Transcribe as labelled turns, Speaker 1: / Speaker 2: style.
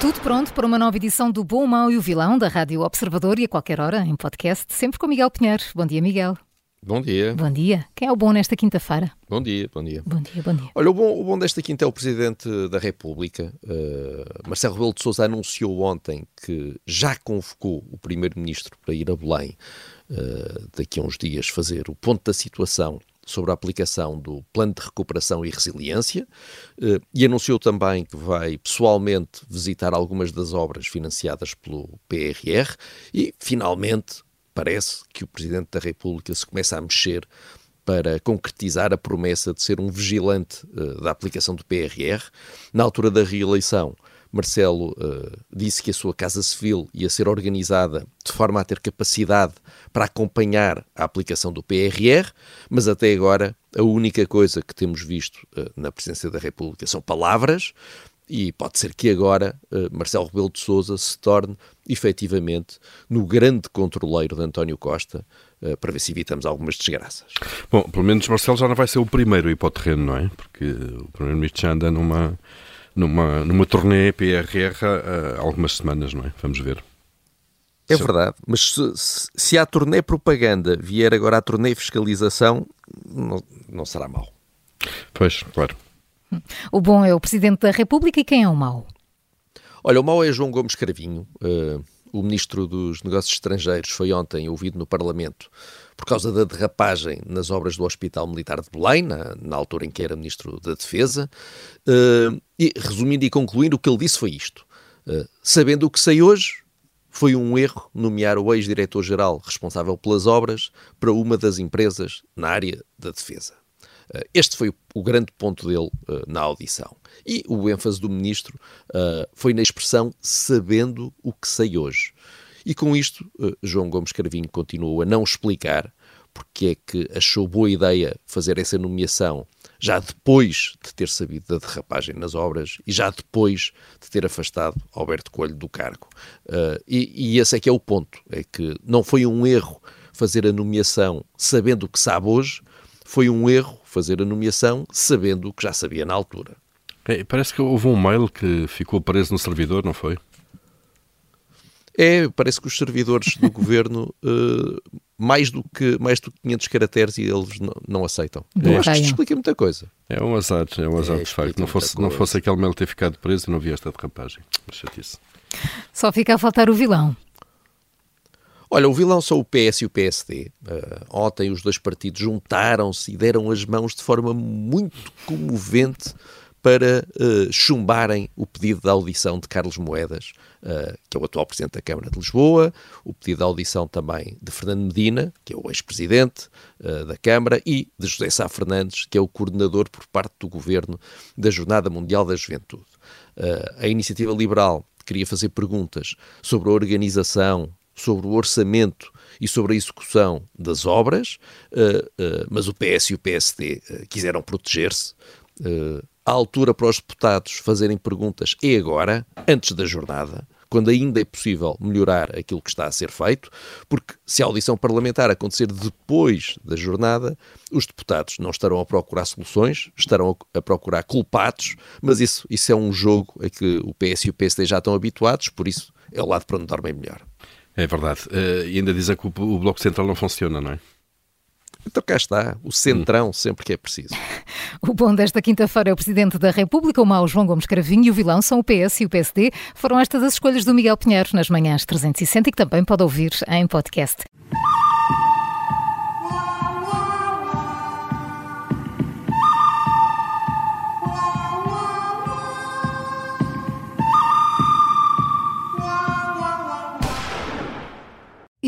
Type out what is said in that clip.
Speaker 1: Tudo pronto para uma nova edição do Bom, o Mau e o Vilão da Rádio Observador e a qualquer hora em podcast, sempre com Miguel Pinheiro. Bom dia, Miguel.
Speaker 2: Bom dia.
Speaker 1: Bom dia. Quem é o bom nesta quinta-feira?
Speaker 2: Bom dia, bom dia.
Speaker 1: Bom dia, bom dia.
Speaker 2: Olha, o bom, o bom desta quinta é o Presidente da República. Uh, Marcelo Rebelo de Sousa anunciou ontem que já convocou o Primeiro-Ministro para ir a Belém uh, daqui a uns dias fazer o ponto da situação sobre a aplicação do Plano de Recuperação e Resiliência eh, e anunciou também que vai pessoalmente visitar algumas das obras financiadas pelo PRR e, finalmente, parece que o Presidente da República se começa a mexer para concretizar a promessa de ser um vigilante uh, da aplicação do PRR. Na altura da reeleição, Marcelo uh, disse que a sua Casa Civil ia ser organizada de forma a ter capacidade para acompanhar a aplicação do PRR, mas até agora a única coisa que temos visto uh, na Presidência da República são palavras. E pode ser que agora uh, Marcelo Rebelo de Sousa se torne efetivamente no grande controleiro de António Costa para ver se evitamos algumas desgraças.
Speaker 3: Bom, pelo menos Marcelo já não vai ser o primeiro a ir para o terreno, não é? Porque o Primeiro-Ministro já anda numa, numa, numa turnê PRR há algumas semanas, não é? Vamos ver.
Speaker 2: É verdade, mas se, se a turnê propaganda vier agora a turnê fiscalização, não, não será mau.
Speaker 3: Pois, claro.
Speaker 1: O bom é o Presidente da República e quem é o mau?
Speaker 2: Olha, o mau é João Gomes Cravinho. Uh, o Ministro dos Negócios Estrangeiros foi ontem ouvido no Parlamento por causa da derrapagem nas obras do Hospital Militar de Belém, na, na altura em que era Ministro da Defesa. Uh, e, resumindo e concluindo, o que ele disse foi isto. Uh, sabendo o que sei hoje, foi um erro nomear o ex-diretor-geral responsável pelas obras para uma das empresas na área da defesa. Uh, este foi o, grande ponto dele na audição. E o ênfase do ministro foi na expressão sabendo o que sei hoje. E com isto, João Gomes Carvinho continuou a não explicar porque é que achou boa ideia fazer essa nomeação já depois de ter sabido da derrapagem nas obras e já depois de ter afastado Alberto Coelho do cargo. Uh, e, e esse é que é o ponto, é que não foi um erro fazer a nomeação sabendo o que sabe hoje, foi um erro fazer a nomeação sabendo o que já sabia na altura.
Speaker 3: É, parece que houve um mail que ficou preso no servidor, não foi?
Speaker 2: É, parece que os servidores do governo, uh, mais, do que, mais do que 500 caracteres, e eles não, não aceitam. Eu acho que isto explica muita coisa.
Speaker 3: É um azar, é um azar, é, de facto. Não fosse, não fosse aquele mail ter ficado preso, não havia esta derrapagem. Chatice.
Speaker 1: Só fica a faltar o vilão.
Speaker 2: Olha, o vilão são o PS e o PSD. Uh, ontem os dois partidos juntaram-se e deram as mãos de forma muito comovente para uh, chumbarem o pedido de audição de Carlos Moedas, uh, que é o atual Presidente da Câmara de Lisboa, o pedido de audição também de Fernando Medina, que é o ex-Presidente uh, da Câmara, e de José Sá Fernandes, que é o coordenador por parte do Governo da Jornada Mundial da Juventude. a Iniciativa Liberal queria fazer perguntas sobre a organização, sobre o orçamento e sobre a execução das obras, mas o PS e o PSD quiseram proteger-se a altura para os deputados fazerem perguntas é agora, antes da jornada, quando ainda é possível melhorar aquilo que está a ser feito, porque se a audição parlamentar acontecer depois da jornada, os deputados não estarão a procurar soluções, estarão a procurar culpados, mas isso, isso é um jogo a que o PS e o PSD já estão habituados, por isso é o lado para onde dormem melhor.
Speaker 3: É verdade. Uh, e ainda dizem que o, o Bloco Central não funciona, não é?
Speaker 2: Então cá está, o centrão sempre que é preciso.
Speaker 1: O bom desta quinta-feira é o Presidente da República, o mau João Gomes Cravinho e o vilão são o PS e o PSD. Foram estas as escolhas do Miguel Pinheiro nas manhãs 360 e que também pode ouvir em podcast.